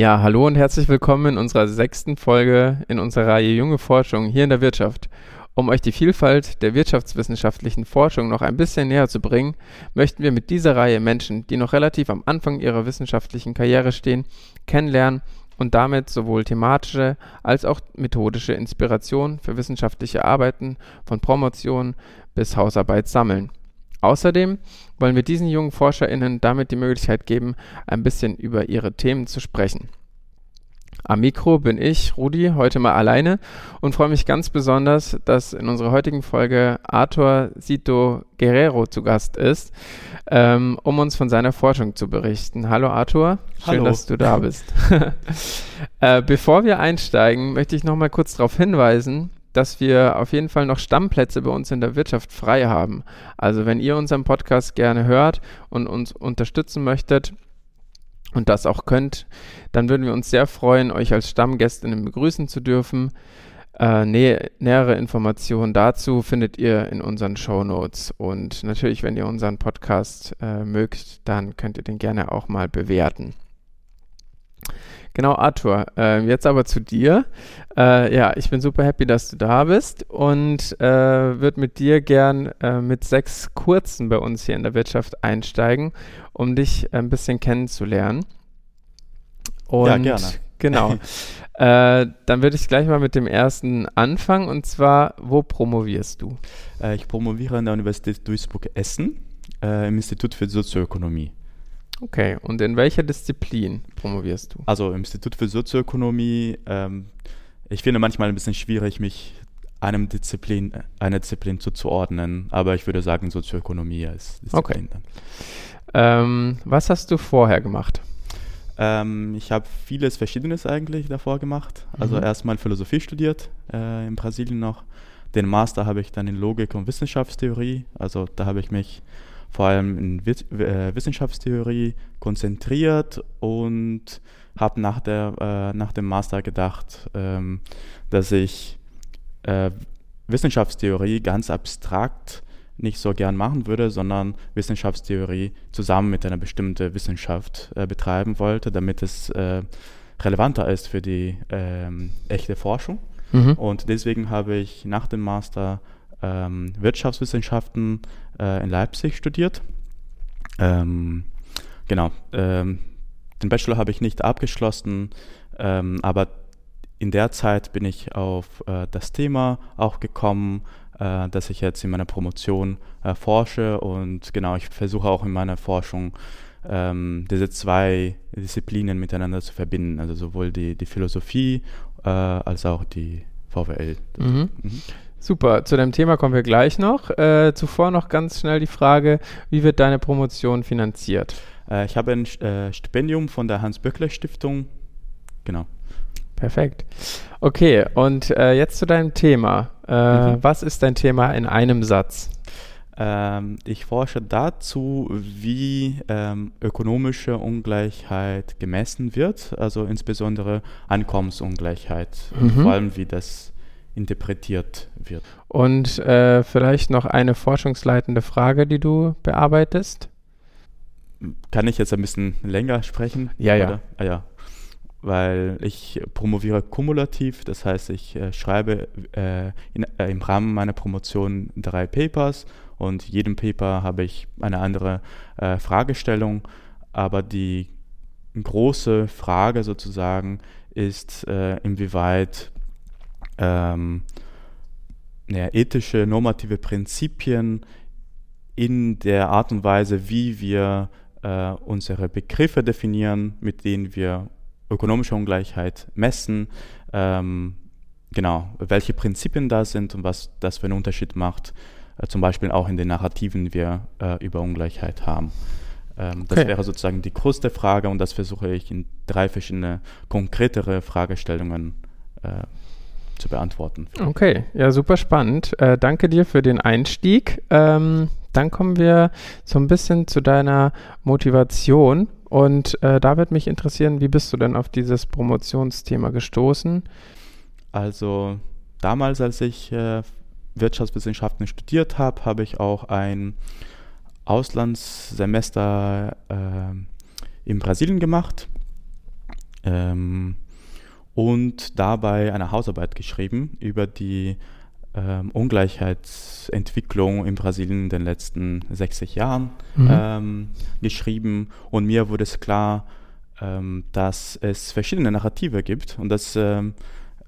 Ja, hallo und herzlich willkommen in unserer sechsten Folge in unserer Reihe Junge Forschung hier in der Wirtschaft. Um euch die Vielfalt der wirtschaftswissenschaftlichen Forschung noch ein bisschen näher zu bringen, möchten wir mit dieser Reihe Menschen, die noch relativ am Anfang ihrer wissenschaftlichen Karriere stehen, kennenlernen und damit sowohl thematische als auch methodische Inspiration für wissenschaftliche Arbeiten von Promotion bis Hausarbeit sammeln. Außerdem wollen wir diesen jungen ForscherInnen damit die Möglichkeit geben, ein bisschen über ihre Themen zu sprechen. Am Mikro bin ich, Rudi, heute mal alleine und freue mich ganz besonders, dass in unserer heutigen Folge Arthur Sito Guerrero zu Gast ist, ähm, um uns von seiner Forschung zu berichten. Hallo Arthur, schön, Hallo. dass du da bist. äh, bevor wir einsteigen, möchte ich noch mal kurz darauf hinweisen, dass wir auf jeden Fall noch Stammplätze bei uns in der Wirtschaft frei haben. Also wenn ihr unseren Podcast gerne hört und uns unterstützen möchtet und das auch könnt, dann würden wir uns sehr freuen, euch als Stammgästinnen begrüßen zu dürfen. Äh, nä nähere Informationen dazu findet ihr in unseren Show Notes. Und natürlich, wenn ihr unseren Podcast äh, mögt, dann könnt ihr den gerne auch mal bewerten. Genau, Arthur. Äh, jetzt aber zu dir. Äh, ja, ich bin super happy, dass du da bist und äh, würde mit dir gern äh, mit sechs kurzen bei uns hier in der Wirtschaft einsteigen, um dich ein bisschen kennenzulernen. Und, ja, gerne. Genau. Äh, dann würde ich gleich mal mit dem ersten anfangen und zwar, wo promovierst du? Äh, ich promoviere an der Universität Duisburg-Essen im Institut für Sozioökonomie. Okay, und in welcher Disziplin promovierst du? Also im Institut für Sozioökonomie. Ähm, ich finde manchmal ein bisschen schwierig, mich einem Disziplin, einer Disziplin zuzuordnen, aber ich würde sagen Sozioökonomie als Disziplin. Okay. Ähm, was hast du vorher gemacht? Ähm, ich habe vieles Verschiedenes eigentlich davor gemacht. Also mhm. erstmal Philosophie studiert, äh, in Brasilien noch. Den Master habe ich dann in Logik und Wissenschaftstheorie. Also da habe ich mich vor allem in äh, Wissenschaftstheorie konzentriert und habe nach, äh, nach dem Master gedacht, ähm, dass ich äh, Wissenschaftstheorie ganz abstrakt nicht so gern machen würde, sondern Wissenschaftstheorie zusammen mit einer bestimmten Wissenschaft äh, betreiben wollte, damit es äh, relevanter ist für die ähm, echte Forschung. Mhm. Und deswegen habe ich nach dem Master ähm, Wirtschaftswissenschaften äh, in Leipzig studiert. Ähm, genau, ähm, den Bachelor habe ich nicht abgeschlossen, ähm, aber in der Zeit bin ich auf äh, das Thema auch gekommen, äh, dass ich jetzt in meiner Promotion äh, forsche und genau, ich versuche auch in meiner Forschung ähm, diese zwei Disziplinen miteinander zu verbinden, also sowohl die, die Philosophie äh, als auch die VWL. Mhm. Mhm. Super, zu dem Thema kommen wir gleich noch. Äh, zuvor noch ganz schnell die Frage, wie wird deine Promotion finanziert? Äh, ich habe ein äh, Stipendium von der Hans-Böckler-Stiftung. Genau. Perfekt. Okay, und äh, jetzt zu deinem Thema. Äh, mhm. Was ist dein Thema in einem Satz? Ähm, ich forsche dazu, wie ähm, ökonomische Ungleichheit gemessen wird, also insbesondere Einkommensungleichheit, mhm. vor allem wie das interpretiert wird. Und äh, vielleicht noch eine forschungsleitende Frage, die du bearbeitest? Kann ich jetzt ein bisschen länger sprechen? Ja, ja. Ah, ja. Weil ich promoviere kumulativ, das heißt, ich äh, schreibe äh, in, äh, im Rahmen meiner Promotion drei Papers und jedem Paper habe ich eine andere äh, Fragestellung, aber die große Frage sozusagen ist, äh, inwieweit ähm, ja, ethische, normative Prinzipien in der Art und Weise, wie wir äh, unsere Begriffe definieren, mit denen wir ökonomische Ungleichheit messen, ähm, genau, welche Prinzipien da sind und was das für einen Unterschied macht, äh, zum Beispiel auch in den Narrativen, die wir äh, über Ungleichheit haben. Ähm, das okay. wäre sozusagen die größte Frage und das versuche ich in drei verschiedene konkretere Fragestellungen äh, zu beantworten. Okay, ja, super spannend. Äh, danke dir für den Einstieg. Ähm, dann kommen wir so ein bisschen zu deiner Motivation. Und äh, da wird mich interessieren, wie bist du denn auf dieses Promotionsthema gestoßen? Also damals, als ich äh, Wirtschaftswissenschaften studiert habe, habe ich auch ein Auslandssemester äh, in Brasilien gemacht ähm, und dabei eine Hausarbeit geschrieben über die ähm, Ungleichheitsentwicklung in Brasilien in den letzten 60 Jahren mhm. ähm, geschrieben. Und mir wurde es klar, ähm, dass es verschiedene Narrative gibt und dass ähm,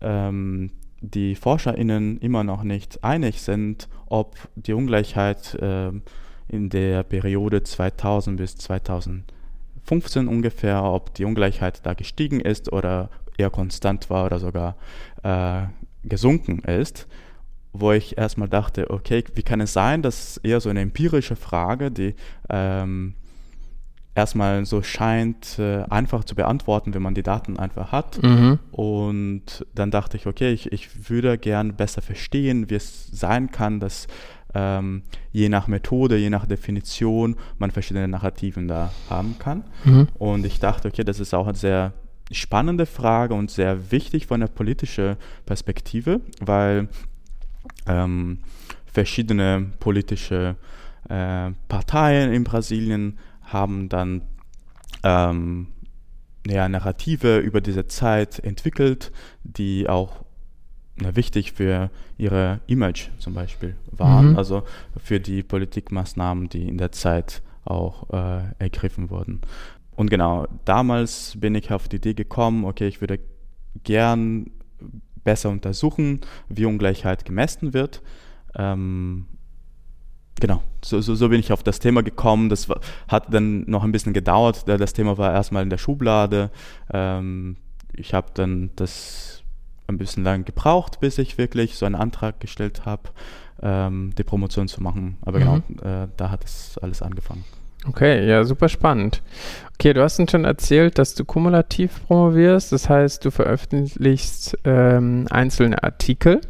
ähm, die ForscherInnen immer noch nicht einig sind, ob die Ungleichheit ähm, in der Periode 2000 bis 2015 ungefähr, ob die Ungleichheit da gestiegen ist oder eher konstant war oder sogar äh, gesunken ist wo ich erstmal dachte, okay, wie kann es sein, dass eher so eine empirische Frage, die ähm, erstmal so scheint äh, einfach zu beantworten, wenn man die Daten einfach hat. Mhm. Und dann dachte ich, okay, ich, ich würde gern besser verstehen, wie es sein kann, dass ähm, je nach Methode, je nach Definition man verschiedene Narrativen da haben kann. Mhm. Und ich dachte, okay, das ist auch eine sehr spannende Frage und sehr wichtig von der politischen Perspektive, weil ähm, verschiedene politische äh, Parteien in Brasilien haben dann ähm, ja, Narrative über diese Zeit entwickelt, die auch ja, wichtig für ihre Image zum Beispiel waren, mhm. also für die Politikmaßnahmen, die in der Zeit auch äh, ergriffen wurden. Und genau, damals bin ich auf die Idee gekommen, okay, ich würde gern besser untersuchen, wie Ungleichheit gemessen wird. Ähm, genau, so, so, so, bin ich auf das Thema gekommen. Das war, hat dann noch ein bisschen gedauert. Das Thema war erstmal in der Schublade. Ähm, ich habe dann das ein bisschen lang gebraucht, bis ich wirklich so einen Antrag gestellt habe, ähm, die Promotion zu machen. Aber genau, mhm. genau, äh, da hat es alles angefangen. Okay, ja, super spannend. Okay, du hast uns schon erzählt, dass du kumulativ promovierst, das heißt, du veröffentlichst ähm, einzelne Artikel.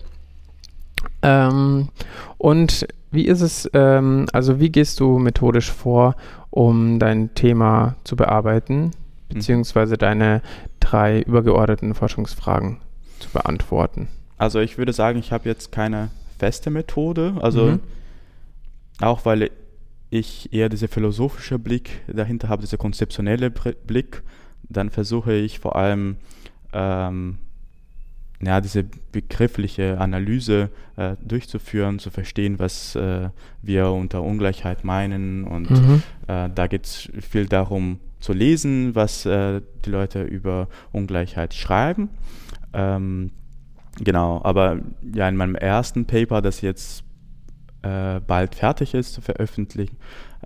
Ähm, und wie ist es, ähm, also wie gehst du methodisch vor, um dein Thema zu bearbeiten, mhm. beziehungsweise deine drei übergeordneten Forschungsfragen zu beantworten? Also ich würde sagen, ich habe jetzt keine feste Methode, also mhm. auch weil ich eher dieser philosophische Blick dahinter habe, dieser konzeptionelle Blick, dann versuche ich vor allem ähm, ja, diese begriffliche Analyse äh, durchzuführen, zu verstehen, was äh, wir unter Ungleichheit meinen. Und mhm. äh, da geht es viel darum zu lesen, was äh, die Leute über Ungleichheit schreiben. Ähm, genau, aber ja, in meinem ersten Paper, das jetzt äh, bald fertig ist zu veröffentlichen.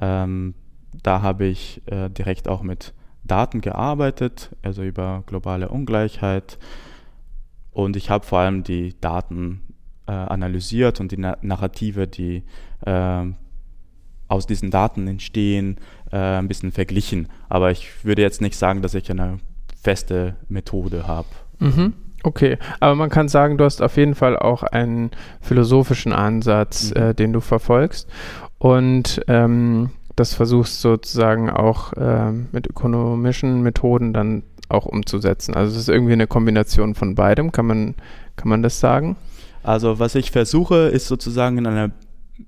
Ähm, da habe ich äh, direkt auch mit Daten gearbeitet, also über globale Ungleichheit. Und ich habe vor allem die Daten äh, analysiert und die Na Narrative, die äh, aus diesen Daten entstehen, äh, ein bisschen verglichen. Aber ich würde jetzt nicht sagen, dass ich eine feste Methode habe. Mhm. Okay, aber man kann sagen, du hast auf jeden Fall auch einen philosophischen Ansatz, mhm. äh, den du verfolgst und ähm, das versuchst sozusagen auch äh, mit ökonomischen Methoden dann auch umzusetzen. Also es ist irgendwie eine Kombination von beidem, kann man, kann man das sagen? Also was ich versuche, ist sozusagen in einer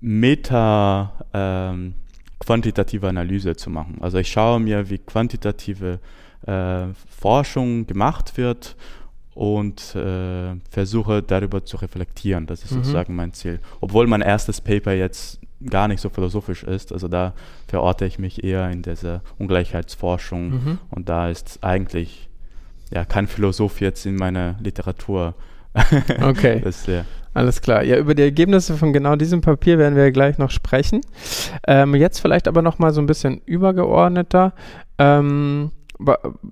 Meta ähm, quantitative Analyse zu machen. Also ich schaue mir, wie quantitative äh, Forschung gemacht wird und äh, versuche darüber zu reflektieren. Das ist mhm. sozusagen mein Ziel. Obwohl mein erstes Paper jetzt gar nicht so philosophisch ist. Also da verorte ich mich eher in dieser Ungleichheitsforschung mhm. und da ist eigentlich ja kein Philosoph jetzt in meiner Literatur. Okay. das, ja. Alles klar. Ja, über die Ergebnisse von genau diesem Papier werden wir gleich noch sprechen. Ähm, jetzt vielleicht aber noch mal so ein bisschen übergeordneter. Ähm,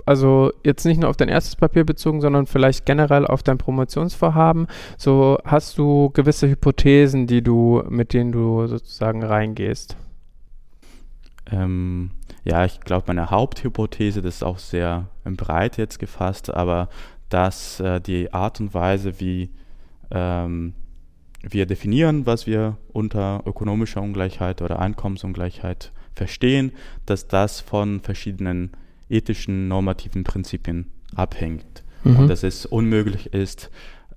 also jetzt nicht nur auf dein erstes Papier bezogen, sondern vielleicht generell auf dein Promotionsvorhaben. So hast du gewisse Hypothesen, die du, mit denen du sozusagen reingehst. Ähm, ja, ich glaube, meine Haupthypothese, das ist auch sehr breit jetzt gefasst, aber dass äh, die Art und Weise, wie ähm, wir definieren, was wir unter ökonomischer Ungleichheit oder Einkommensungleichheit verstehen, dass das von verschiedenen ethischen, normativen Prinzipien abhängt. Mhm. Und dass es unmöglich ist,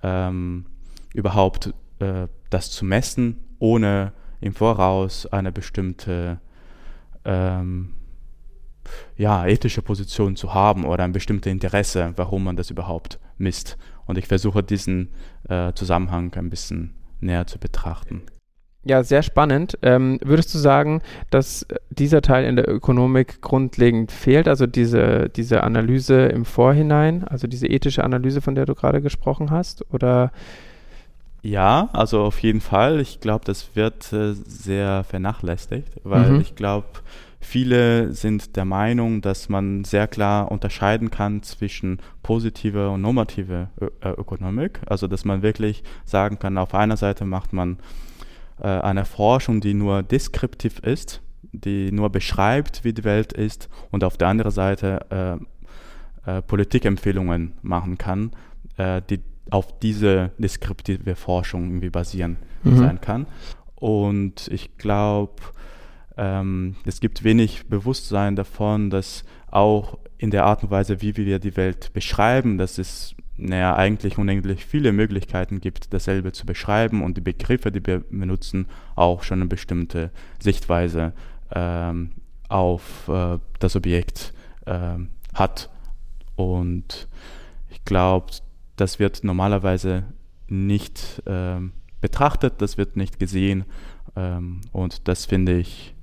ähm, überhaupt äh, das zu messen, ohne im Voraus eine bestimmte ähm, ja, ethische Position zu haben oder ein bestimmtes Interesse, warum man das überhaupt misst. Und ich versuche diesen äh, Zusammenhang ein bisschen näher zu betrachten. Ja, sehr spannend. Ähm, würdest du sagen, dass dieser Teil in der Ökonomik grundlegend fehlt, also diese, diese Analyse im Vorhinein, also diese ethische Analyse, von der du gerade gesprochen hast? Oder ja, also auf jeden Fall. Ich glaube, das wird äh, sehr vernachlässigt, weil mhm. ich glaube, viele sind der Meinung, dass man sehr klar unterscheiden kann zwischen positive und normative Ö äh, Ökonomik. Also, dass man wirklich sagen kann, auf einer Seite macht man äh, eine Forschung, die nur deskriptiv ist, die nur beschreibt, wie die Welt ist, und auf der anderen Seite äh, äh, Politikempfehlungen machen kann, äh, die auf diese deskriptive Forschung irgendwie basieren mhm. sein kann. Und ich glaube, ähm, es gibt wenig Bewusstsein davon, dass auch in der Art und Weise, wie wir die Welt beschreiben, dass es naja, eigentlich unendlich viele Möglichkeiten gibt, dasselbe zu beschreiben und die Begriffe, die wir benutzen, auch schon eine bestimmte Sichtweise ähm, auf äh, das Objekt äh, hat. Und ich glaube, das wird normalerweise nicht äh, betrachtet, das wird nicht gesehen ähm, und das finde ich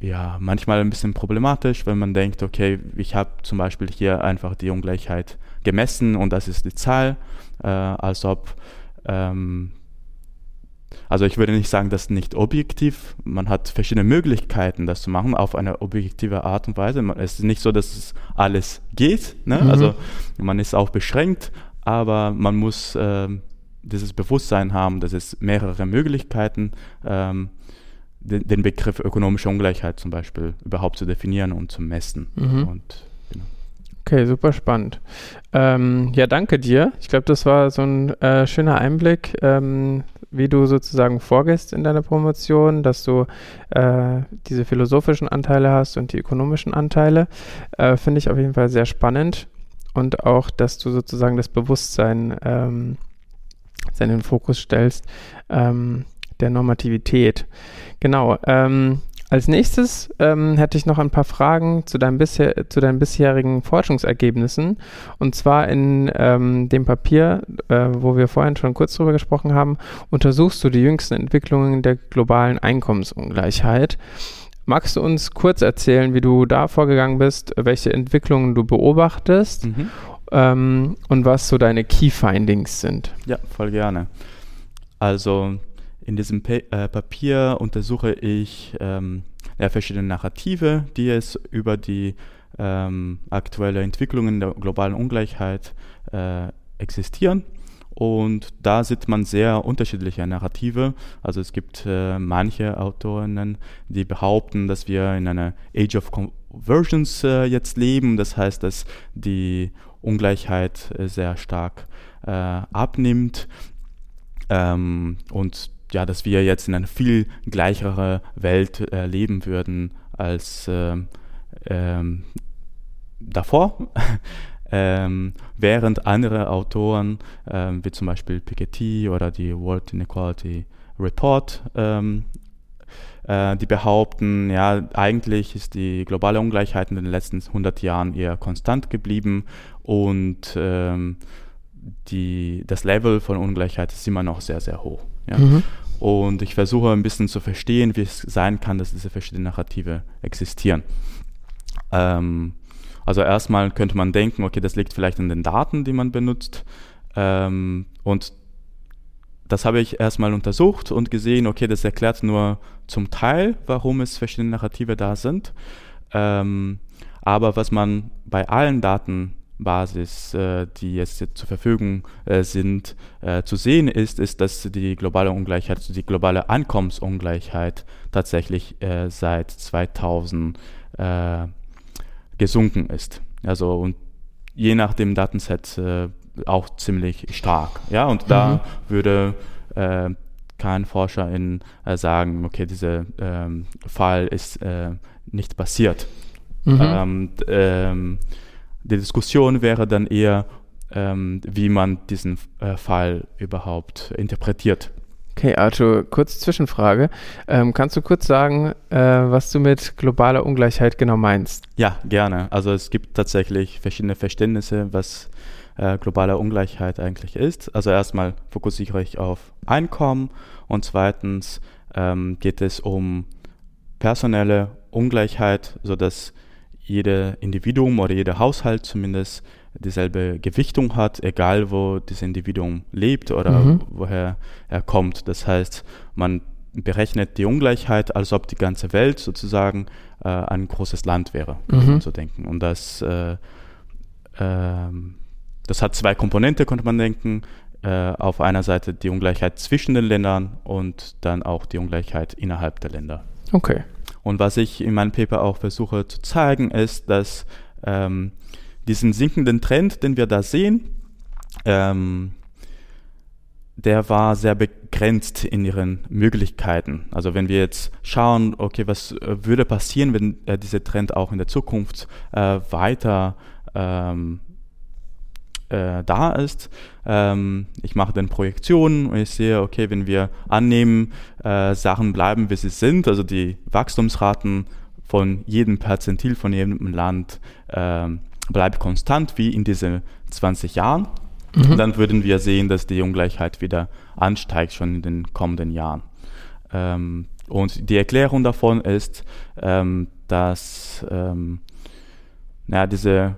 ja manchmal ein bisschen problematisch, wenn man denkt, okay, ich habe zum Beispiel hier einfach die Ungleichheit gemessen und das ist die Zahl, äh, als ob ähm, also ich würde nicht sagen, das ist nicht objektiv. Man hat verschiedene Möglichkeiten, das zu machen, auf eine objektive Art und Weise. Es ist nicht so, dass es alles geht. Ne? Mhm. Also man ist auch beschränkt, aber man muss äh, dieses Bewusstsein haben, dass es mehrere Möglichkeiten, ähm, den, den, Begriff ökonomische Ungleichheit zum Beispiel überhaupt zu definieren und zu messen. Mhm. Und. Okay, super spannend. Ähm, ja, danke dir. Ich glaube, das war so ein äh, schöner Einblick, ähm, wie du sozusagen vorgehst in deiner Promotion, dass du äh, diese philosophischen Anteile hast und die ökonomischen Anteile. Äh, Finde ich auf jeden Fall sehr spannend und auch, dass du sozusagen das Bewusstsein ähm, in Fokus stellst, ähm, der Normativität. Genau. Ähm, als nächstes ähm, hätte ich noch ein paar Fragen zu, deinem bisher, zu deinen bisherigen Forschungsergebnissen. Und zwar in ähm, dem Papier, äh, wo wir vorhin schon kurz drüber gesprochen haben, untersuchst du die jüngsten Entwicklungen der globalen Einkommensungleichheit. Magst du uns kurz erzählen, wie du da vorgegangen bist, welche Entwicklungen du beobachtest mhm. ähm, und was so deine Key Findings sind? Ja, voll gerne. Also in diesem pa äh, Papier untersuche ich ähm, ja, verschiedene Narrative, die es über die ähm, aktuelle Entwicklung der globalen Ungleichheit äh, existieren. Und da sieht man sehr unterschiedliche Narrative. Also es gibt äh, manche Autorinnen, die behaupten, dass wir in einer Age of Conversions äh, jetzt leben. Das heißt, dass die Ungleichheit äh, sehr stark äh, abnimmt. Ähm, und ja, dass wir jetzt in einer viel gleichere Welt äh, leben würden als ähm, ähm, davor. Ähm, während andere Autoren, ähm, wie zum Beispiel Piketty oder die World Inequality Report, ähm, äh, die behaupten, ja, eigentlich ist die globale Ungleichheit in den letzten 100 Jahren eher konstant geblieben und ähm, die, das Level von Ungleichheit ist immer noch sehr, sehr hoch. Ja? Mhm. Und ich versuche ein bisschen zu verstehen, wie es sein kann, dass diese verschiedenen Narrative existieren. Ähm, also erstmal könnte man denken, okay, das liegt vielleicht an den Daten, die man benutzt. Ähm, und das habe ich erstmal untersucht und gesehen, okay, das erklärt nur zum Teil, warum es verschiedene Narrative da sind. Ähm, aber was man bei allen Datenbasis, äh, die jetzt zur Verfügung äh, sind, äh, zu sehen ist, ist, dass die globale Ungleichheit, die globale Ankommensungleichheit tatsächlich seit 2000 gesunken ist. Also und je nach dem Datenset auch ziemlich stark. Ja, und da mhm. würde kein Forscher in, sagen, okay, dieser ähm, Fall ist nicht passiert. Mhm. Ähm, ähm, die Diskussion wäre dann eher, ähm, wie man diesen äh, Fall überhaupt interpretiert. Okay, Arthur, kurz Zwischenfrage. Ähm, kannst du kurz sagen, äh, was du mit globaler Ungleichheit genau meinst? Ja, gerne. Also es gibt tatsächlich verschiedene Verständnisse, was äh, globale Ungleichheit eigentlich ist. Also erstmal fokussiere ich auf Einkommen und zweitens ähm, geht es um personelle Ungleichheit, sodass jede Individuum oder jeder Haushalt zumindest dieselbe Gewichtung hat, egal wo das Individuum lebt oder mhm. woher er kommt. Das heißt, man berechnet die Ungleichheit, als ob die ganze Welt sozusagen äh, ein großes Land wäre, kann mhm. man so denken. Und das, äh, äh, das hat zwei Komponente, könnte man denken. Äh, auf einer Seite die Ungleichheit zwischen den Ländern und dann auch die Ungleichheit innerhalb der Länder. Okay. Und was ich in meinem Paper auch versuche zu zeigen, ist, dass ähm, diesen sinkenden Trend, den wir da sehen, ähm, der war sehr begrenzt in ihren Möglichkeiten. Also wenn wir jetzt schauen, okay, was äh, würde passieren, wenn äh, dieser Trend auch in der Zukunft äh, weiter ähm, äh, da ist. Ähm, ich mache dann Projektionen und ich sehe, okay, wenn wir annehmen, äh, Sachen bleiben, wie sie sind, also die Wachstumsraten von jedem Perzentil von jedem Land ähm, bleibt konstant wie in diesen 20 Jahren. Mhm. Dann würden wir sehen, dass die Ungleichheit wieder ansteigt schon in den kommenden Jahren. Ähm, und die Erklärung davon ist, ähm, dass ähm, naja, diese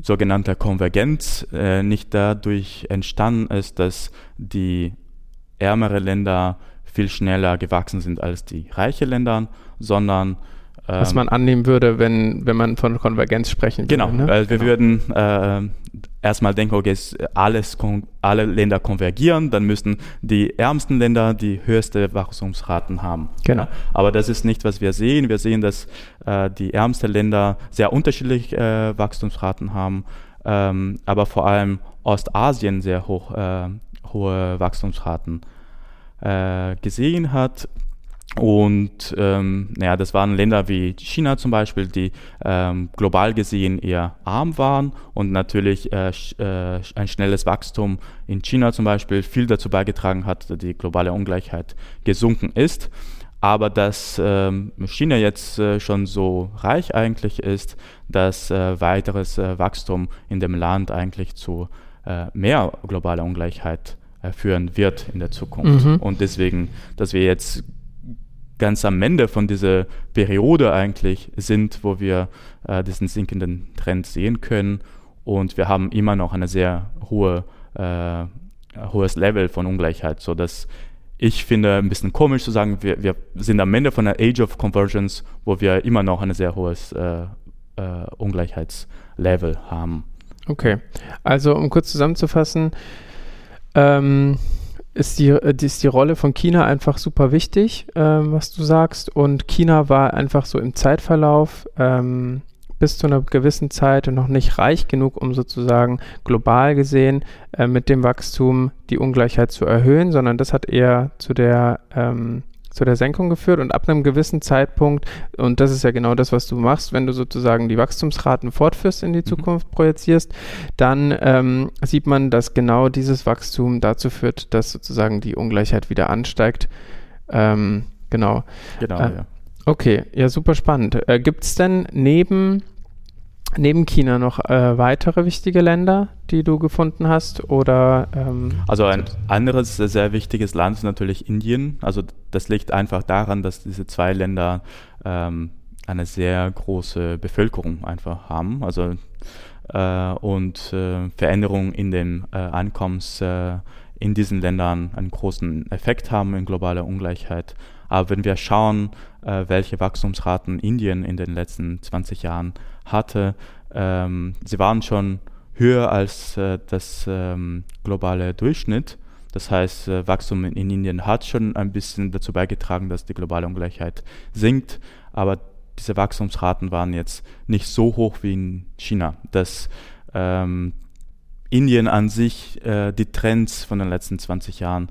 sogenannte Konvergenz äh, nicht dadurch entstanden ist, dass die ärmeren Länder viel schneller gewachsen sind als die reichen Länder, sondern was ähm, man annehmen würde, wenn, wenn man von Konvergenz sprechen würde. Genau, ne? weil wir genau. würden äh, erstmal denken, okay, alles, alle Länder konvergieren, dann müssen die ärmsten Länder die höchste Wachstumsraten haben. Genau. Aber das ist nicht, was wir sehen. Wir sehen, dass äh, die ärmsten Länder sehr unterschiedliche äh, Wachstumsraten haben, ähm, aber vor allem Ostasien sehr hoch, äh, hohe Wachstumsraten äh, gesehen hat. Und ähm, naja, das waren Länder wie China zum Beispiel, die ähm, global gesehen eher arm waren und natürlich äh, äh, ein schnelles Wachstum in China zum Beispiel viel dazu beigetragen hat, dass die globale Ungleichheit gesunken ist. Aber dass ähm, China jetzt äh, schon so reich eigentlich ist, dass äh, weiteres äh, Wachstum in dem Land eigentlich zu äh, mehr globaler Ungleichheit führen wird in der Zukunft. Mhm. Und deswegen, dass wir jetzt ganz am Ende von dieser Periode eigentlich sind, wo wir äh, diesen sinkenden Trend sehen können. Und wir haben immer noch eine sehr hohe, äh, hohes Level von Ungleichheit, sodass ich finde, ein bisschen komisch zu sagen, wir, wir sind am Ende von der Age of Convergence, wo wir immer noch ein sehr hohes äh, äh, Ungleichheitslevel haben. Okay, also um kurz zusammenzufassen, ähm, ist die, äh, ist die Rolle von China einfach super wichtig, ähm, was du sagst. Und China war einfach so im Zeitverlauf ähm, bis zu einer gewissen Zeit noch nicht reich genug, um sozusagen global gesehen äh, mit dem Wachstum die Ungleichheit zu erhöhen, sondern das hat eher zu der ähm, zu der Senkung geführt und ab einem gewissen Zeitpunkt, und das ist ja genau das, was du machst, wenn du sozusagen die Wachstumsraten fortführst in die mhm. Zukunft mhm. projizierst, dann ähm, sieht man, dass genau dieses Wachstum dazu führt, dass sozusagen die Ungleichheit wieder ansteigt. Ähm, genau. Genau, äh, ja. Okay, ja, super spannend. Äh, Gibt es denn neben neben China noch äh, weitere wichtige Länder, die du gefunden hast? Oder, ähm, also ein anderes sehr wichtiges Land ist natürlich Indien. Also das liegt einfach daran, dass diese zwei Länder ähm, eine sehr große Bevölkerung einfach haben. Also äh, und äh, Veränderungen in den äh, Einkommens äh, in diesen Ländern einen großen Effekt haben in globaler Ungleichheit. Aber wenn wir schauen, äh, welche Wachstumsraten Indien in den letzten 20 Jahren hatte, ähm, sie waren schon höher als äh, das ähm, globale Durchschnitt. Das heißt, äh, Wachstum in, in, Indien hat schon ein bisschen dazu beigetragen, dass die globale Ungleichheit sinkt, aber diese Wachstumsraten waren jetzt nicht so hoch wie in China, dass ähm, Indien an sich äh, die Trends von den letzten 20 Jahren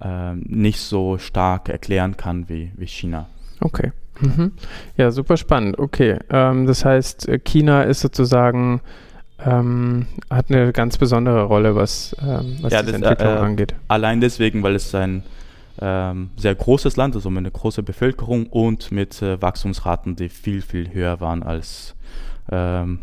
äh, nicht so stark erklären kann wie, wie China. Okay. Mhm. Ja, super spannend. Okay. Ähm, das heißt, äh, China ist sozusagen ähm, hat eine ganz besondere Rolle, was, ähm, was ja, diese das, Entwicklung äh, angeht. Allein deswegen, weil es ein ähm, sehr großes Land, also mit einer großen Bevölkerung und mit äh, Wachstumsraten, die viel, viel höher waren als ähm,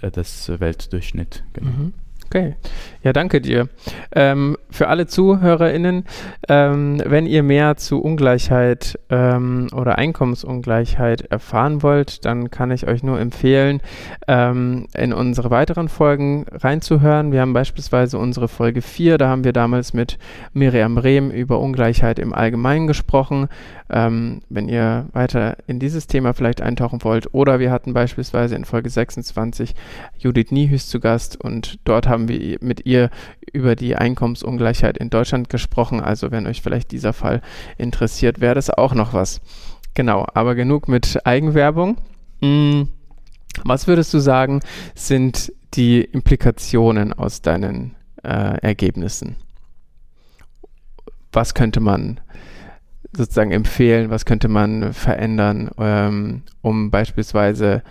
das Weltdurchschnitt. Genau. Mhm. Okay, ja, danke dir. Ähm, für alle ZuhörerInnen, ähm, wenn ihr mehr zu Ungleichheit ähm, oder Einkommensungleichheit erfahren wollt, dann kann ich euch nur empfehlen, ähm, in unsere weiteren Folgen reinzuhören. Wir haben beispielsweise unsere Folge 4, da haben wir damals mit Miriam Rehm über Ungleichheit im Allgemeinen gesprochen. Ähm, wenn ihr weiter in dieses Thema vielleicht eintauchen wollt, oder wir hatten beispielsweise in Folge 26 Judith Niehüß zu Gast und dort haben haben wir mit ihr über die Einkommensungleichheit in Deutschland gesprochen. Also wenn euch vielleicht dieser Fall interessiert, wäre das auch noch was. Genau, aber genug mit Eigenwerbung. Hm, was würdest du sagen, sind die Implikationen aus deinen äh, Ergebnissen? Was könnte man sozusagen empfehlen, was könnte man verändern, ähm, um beispielsweise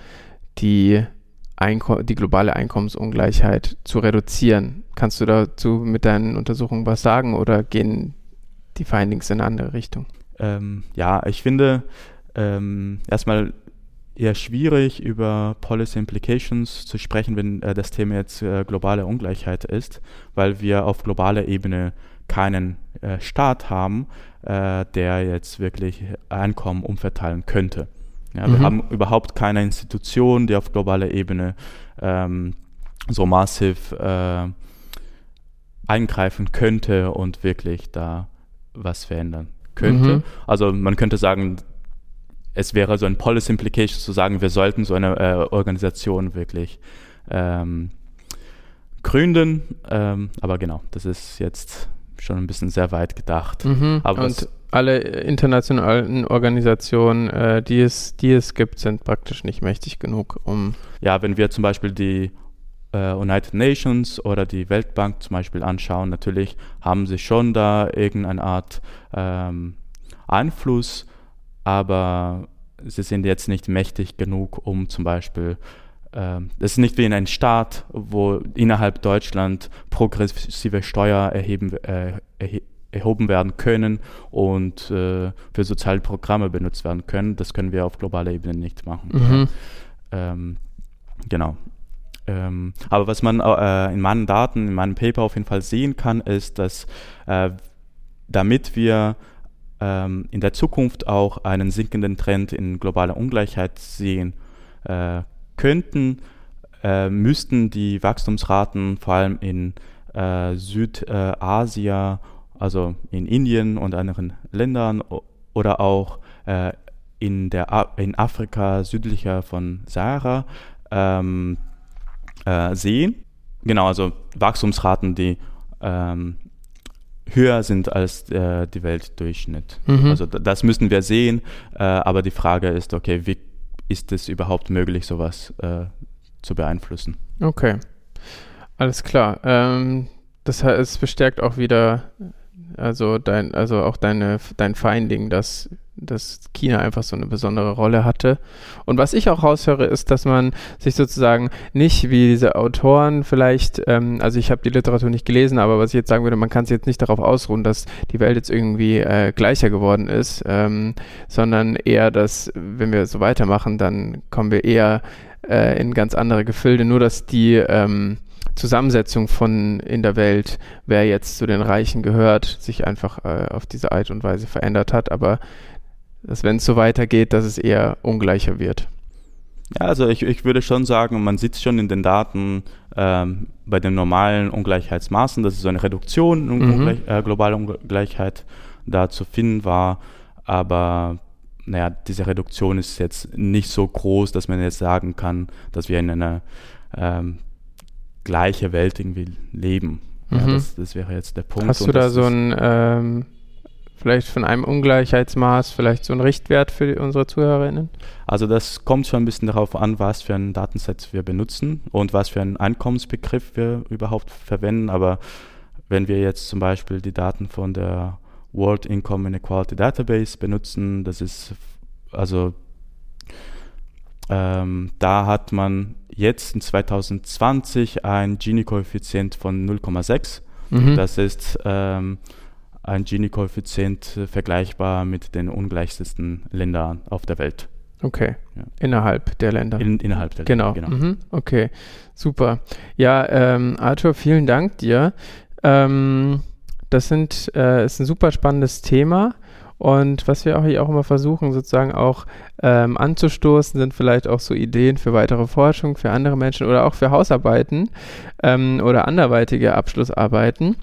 die Einko die globale Einkommensungleichheit zu reduzieren. Kannst du dazu mit deinen Untersuchungen was sagen oder gehen die Findings in eine andere Richtung? Ähm, ja, ich finde ähm, erstmal eher schwierig über Policy Implications zu sprechen, wenn äh, das Thema jetzt äh, globale Ungleichheit ist, weil wir auf globaler Ebene keinen äh, Staat haben, äh, der jetzt wirklich Einkommen umverteilen könnte. Ja, wir mhm. haben überhaupt keine Institution, die auf globaler Ebene ähm, so massiv äh, eingreifen könnte und wirklich da was verändern könnte. Mhm. Also man könnte sagen, es wäre so ein Policy Implication zu sagen, wir sollten so eine äh, Organisation wirklich ähm, gründen. Ähm, aber genau, das ist jetzt schon ein bisschen sehr weit gedacht. Mhm. Aber und alle internationalen Organisationen, äh, die, es, die es gibt, sind praktisch nicht mächtig genug, um. Ja, wenn wir zum Beispiel die äh, United Nations oder die Weltbank zum Beispiel anschauen, natürlich haben sie schon da irgendeine Art ähm, Einfluss, aber sie sind jetzt nicht mächtig genug, um zum Beispiel es ist nicht wie in einem Staat, wo innerhalb Deutschland progressive Steuer erheben, äh, erhoben werden können und äh, für soziale Programme benutzt werden können. Das können wir auf globaler Ebene nicht machen. Mhm. Ähm, genau. Ähm, aber was man äh, in meinen Daten, in meinem Paper auf jeden Fall sehen kann, ist, dass äh, damit wir ähm, in der Zukunft auch einen sinkenden Trend in globaler Ungleichheit sehen äh, könnten, äh, müssten die Wachstumsraten vor allem in äh, Südasien also in Indien und anderen Ländern oder auch äh, in, der, in Afrika südlicher von Sahara ähm, äh, sehen. Genau, also Wachstumsraten, die ähm, höher sind als äh, die Weltdurchschnitt. Mhm. Also das müssen wir sehen, äh, aber die Frage ist, okay, wie ist es überhaupt möglich, sowas äh, zu beeinflussen? Okay, alles klar. Ähm, das heißt, es bestärkt auch wieder also dein, also auch deine, dein Finding, dass, dass China einfach so eine besondere Rolle hatte. Und was ich auch raushöre, ist, dass man sich sozusagen nicht wie diese Autoren vielleicht, ähm, also ich habe die Literatur nicht gelesen, aber was ich jetzt sagen würde, man kann sich jetzt nicht darauf ausruhen, dass die Welt jetzt irgendwie äh, gleicher geworden ist, ähm, sondern eher, dass wenn wir so weitermachen, dann kommen wir eher äh, in ganz andere Gefilde. Nur dass die ähm, Zusammensetzung von in der Welt, wer jetzt zu den Reichen gehört, sich einfach äh, auf diese Art und Weise verändert hat, aber dass wenn es so weitergeht, dass es eher ungleicher wird. Ja, also ich, ich würde schon sagen, man sieht schon in den Daten ähm, bei den normalen Ungleichheitsmaßen, dass es so eine Reduktion mhm. Ungleich, äh, globaler Ungleichheit da zu finden war, aber naja, diese Reduktion ist jetzt nicht so groß, dass man jetzt sagen kann, dass wir in einer ähm, gleiche Welt irgendwie leben. Mhm. Ja, das, das, wäre jetzt der Punkt. Hast du da so ein, ähm, vielleicht von einem Ungleichheitsmaß, vielleicht so ein Richtwert für unsere Zuhörerinnen? Also das kommt schon ein bisschen darauf an, was für ein Datenset wir benutzen und was für einen Einkommensbegriff wir überhaupt verwenden. Aber wenn wir jetzt zum Beispiel die Daten von der World Income Inequality Database benutzen, das ist also ähm, da hat man jetzt in 2020 ein Gini-Koeffizient von 0,6. Mhm. Das ist ähm, ein Gini-Koeffizient äh, vergleichbar mit den ungleichsten Ländern auf der Welt. Okay. Ja. Innerhalb der Länder. In, innerhalb der genau. Länder. Genau. Mhm. Okay. Super. Ja, ähm, Arthur, vielen Dank dir. Ähm, das sind, äh, ist ein super spannendes Thema. Und was wir auch hier auch immer versuchen, sozusagen auch ähm, anzustoßen, sind vielleicht auch so Ideen für weitere Forschung, für andere Menschen oder auch für Hausarbeiten ähm, oder anderweitige Abschlussarbeiten.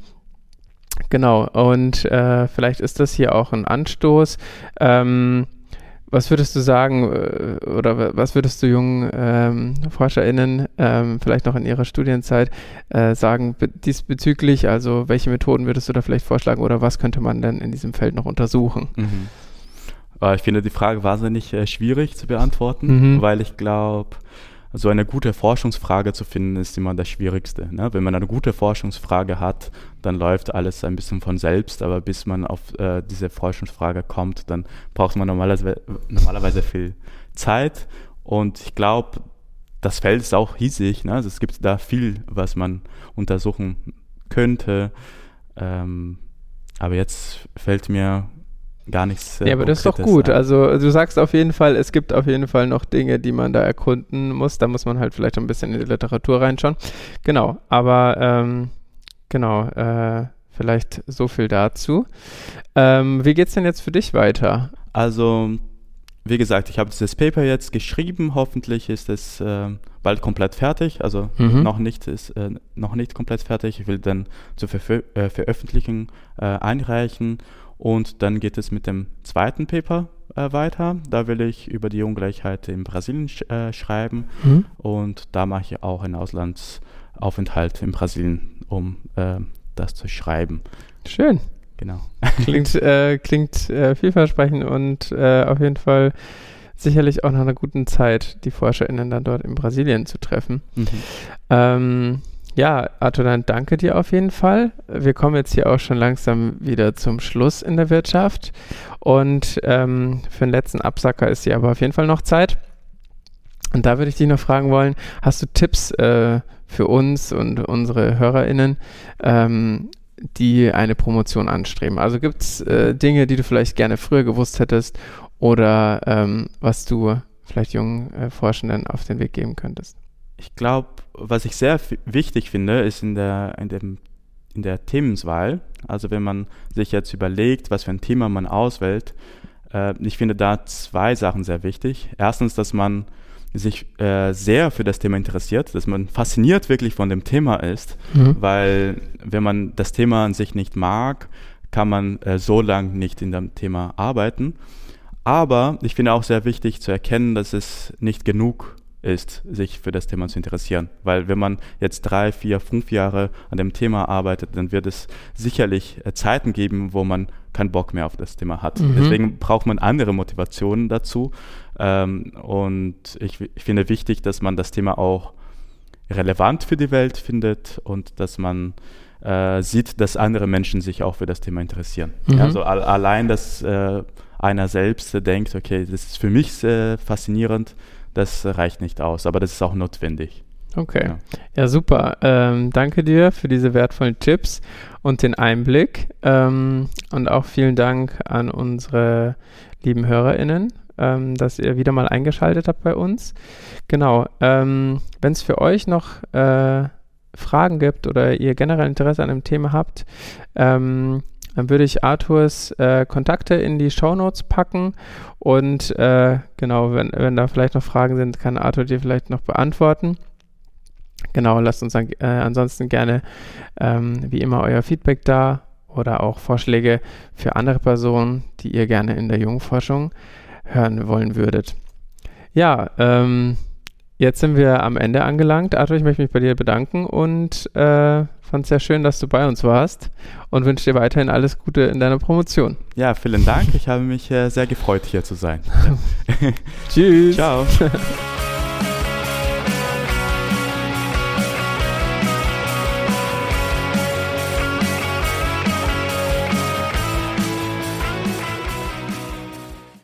Genau, und äh, vielleicht ist das hier auch ein Anstoß. Ähm, was würdest du sagen äh, oder was würdest du jungen ähm, ForscherInnen ähm, vielleicht noch in ihrer Studienzeit äh, sagen diesbezüglich? Also welche Methoden würdest du da vielleicht vorschlagen oder was könnte man denn in diesem Feld noch untersuchen? Mhm. Äh, ich finde die Frage wahnsinnig äh, schwierig zu beantworten, mhm. weil ich glaube, so eine gute Forschungsfrage zu finden, ist immer das Schwierigste. Ne? Wenn man eine gute Forschungsfrage hat, dann läuft alles ein bisschen von selbst, aber bis man auf äh, diese Forschungsfrage kommt, dann braucht man normalerweise, normalerweise viel Zeit. Und ich glaube, das Feld ist auch hiesig. Ne? Also es gibt da viel, was man untersuchen könnte. Ähm, aber jetzt fällt mir gar nichts. Äh, ja, aber das ist doch gut. Ein. Also du sagst auf jeden Fall, es gibt auf jeden Fall noch Dinge, die man da erkunden muss. Da muss man halt vielleicht ein bisschen in die Literatur reinschauen. Genau, aber ähm, genau, äh, vielleicht so viel dazu. Ähm, wie es denn jetzt für dich weiter? Also wie gesagt, ich habe dieses Paper jetzt geschrieben. Hoffentlich ist es äh, bald komplett fertig. Also mhm. noch nicht ist äh, noch nicht komplett fertig. Ich will dann zur Ver äh, Veröffentlichung äh, einreichen und dann geht es mit dem zweiten Paper äh, weiter. Da will ich über die Ungleichheit in Brasilien sch äh, schreiben. Mhm. Und da mache ich auch einen Auslandsaufenthalt in Brasilien, um äh, das zu schreiben. Schön. Genau. Klingt, äh, klingt äh, vielversprechend und äh, auf jeden Fall sicherlich auch nach einer guten Zeit, die ForscherInnen dann dort in Brasilien zu treffen. Mhm. Ähm, ja, Arthur, dann danke dir auf jeden Fall. Wir kommen jetzt hier auch schon langsam wieder zum Schluss in der Wirtschaft. Und ähm, für den letzten Absacker ist hier aber auf jeden Fall noch Zeit. Und da würde ich dich noch fragen wollen, hast du Tipps äh, für uns und unsere HörerInnen, ähm, die eine Promotion anstreben? Also gibt es äh, Dinge, die du vielleicht gerne früher gewusst hättest oder ähm, was du vielleicht jungen äh, Forschenden auf den Weg geben könntest? ich glaube, was ich sehr wichtig finde, ist in der, in, dem, in der Themenswahl. Also wenn man sich jetzt überlegt, was für ein Thema man auswählt, äh, ich finde da zwei Sachen sehr wichtig. Erstens, dass man sich äh, sehr für das Thema interessiert, dass man fasziniert wirklich von dem Thema ist, mhm. weil wenn man das Thema an sich nicht mag, kann man äh, so lange nicht in dem Thema arbeiten. Aber ich finde auch sehr wichtig zu erkennen, dass es nicht genug ist, sich für das Thema zu interessieren. Weil wenn man jetzt drei, vier, fünf Jahre an dem Thema arbeitet, dann wird es sicherlich äh, Zeiten geben, wo man keinen Bock mehr auf das Thema hat. Mhm. Deswegen braucht man andere Motivationen dazu. Ähm, und ich, ich finde wichtig, dass man das Thema auch relevant für die Welt findet und dass man äh, sieht, dass andere Menschen sich auch für das Thema interessieren. Mhm. Also al allein, dass äh, einer selbst denkt, okay, das ist für mich sehr faszinierend, das reicht nicht aus, aber das ist auch notwendig. Okay. Ja, ja super. Ähm, danke dir für diese wertvollen Tipps und den Einblick. Ähm, und auch vielen Dank an unsere lieben HörerInnen, ähm, dass ihr wieder mal eingeschaltet habt bei uns. Genau. Ähm, Wenn es für euch noch äh, Fragen gibt oder ihr generell Interesse an dem Thema habt, ähm, dann würde ich Arthurs äh, Kontakte in die Show Notes packen und äh, genau, wenn, wenn da vielleicht noch Fragen sind, kann Arthur dir vielleicht noch beantworten. Genau, lasst uns dann, äh, ansonsten gerne ähm, wie immer euer Feedback da oder auch Vorschläge für andere Personen, die ihr gerne in der Jungforschung hören wollen würdet. Ja, ähm, Jetzt sind wir am Ende angelangt. Arthur, ich möchte mich bei dir bedanken und äh, fand es sehr schön, dass du bei uns warst und wünsche dir weiterhin alles Gute in deiner Promotion. Ja, vielen Dank. Ich habe mich äh, sehr gefreut, hier zu sein. Tschüss. Ciao.